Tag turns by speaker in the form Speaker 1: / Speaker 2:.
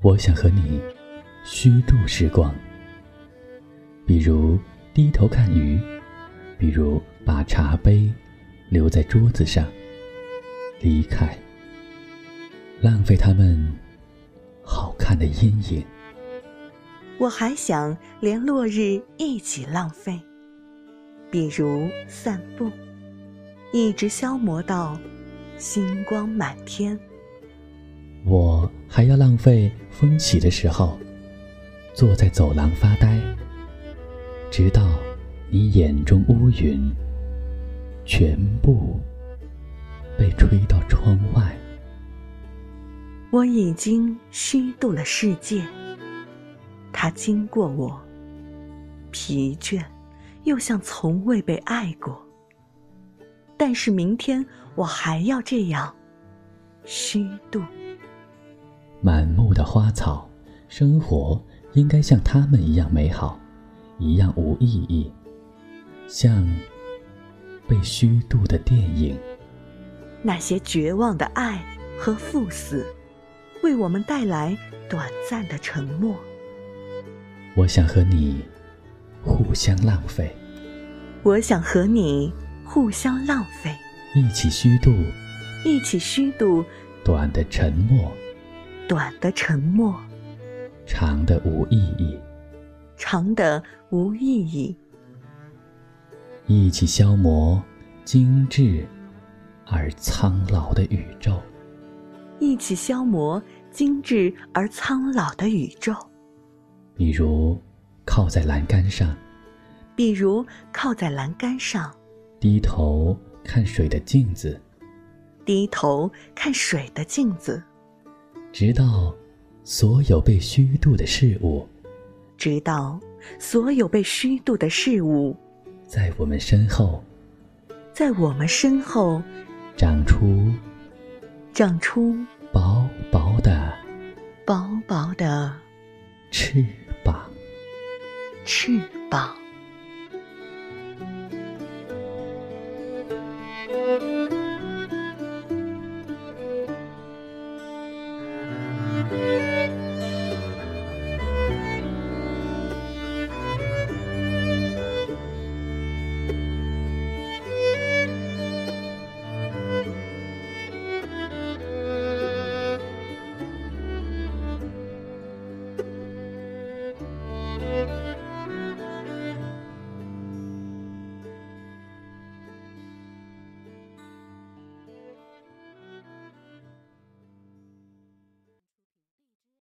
Speaker 1: 我想和你虚度时光，比如低头看鱼，比如把茶杯留在桌子上，离开，浪费他们的阴影。
Speaker 2: 我还想连落日一起浪费，比如散步，一直消磨到星光满天。
Speaker 1: 我还要浪费风起的时候，坐在走廊发呆，直到你眼中乌云全部
Speaker 2: 我已经虚度了世界。它经过我，疲倦，又像从未被爱过。但是明天我还要这样虚度。
Speaker 1: 满目的花草，生活应该像他们一样美好，一样无意义，像被虚度的电影。
Speaker 2: 那些绝望的爱和赴死，为我们带来短暂的沉默。
Speaker 1: 我想和你互相浪费，
Speaker 2: 我想和你互相浪费，
Speaker 1: 一起虚度，
Speaker 2: 一起虚度。
Speaker 1: 短的沉默，
Speaker 2: 短的沉默，
Speaker 1: 长的无意义，
Speaker 2: 长的无意义，
Speaker 1: 一起消磨精致而苍老的宇宙，
Speaker 2: 一起消磨精致而苍老的宇宙。
Speaker 1: 比如，靠在栏杆上；
Speaker 2: 比如，靠在栏杆上，
Speaker 1: 低头看水的镜子；
Speaker 2: 低头看水的镜子，
Speaker 1: 直到所有被虚度的事物，
Speaker 2: 直到所有被虚度的事物，
Speaker 1: 在我们身后，
Speaker 2: 在我们身后，
Speaker 1: 长出，
Speaker 2: 长出
Speaker 1: 薄薄的
Speaker 2: 薄薄的翅膀。翅膀。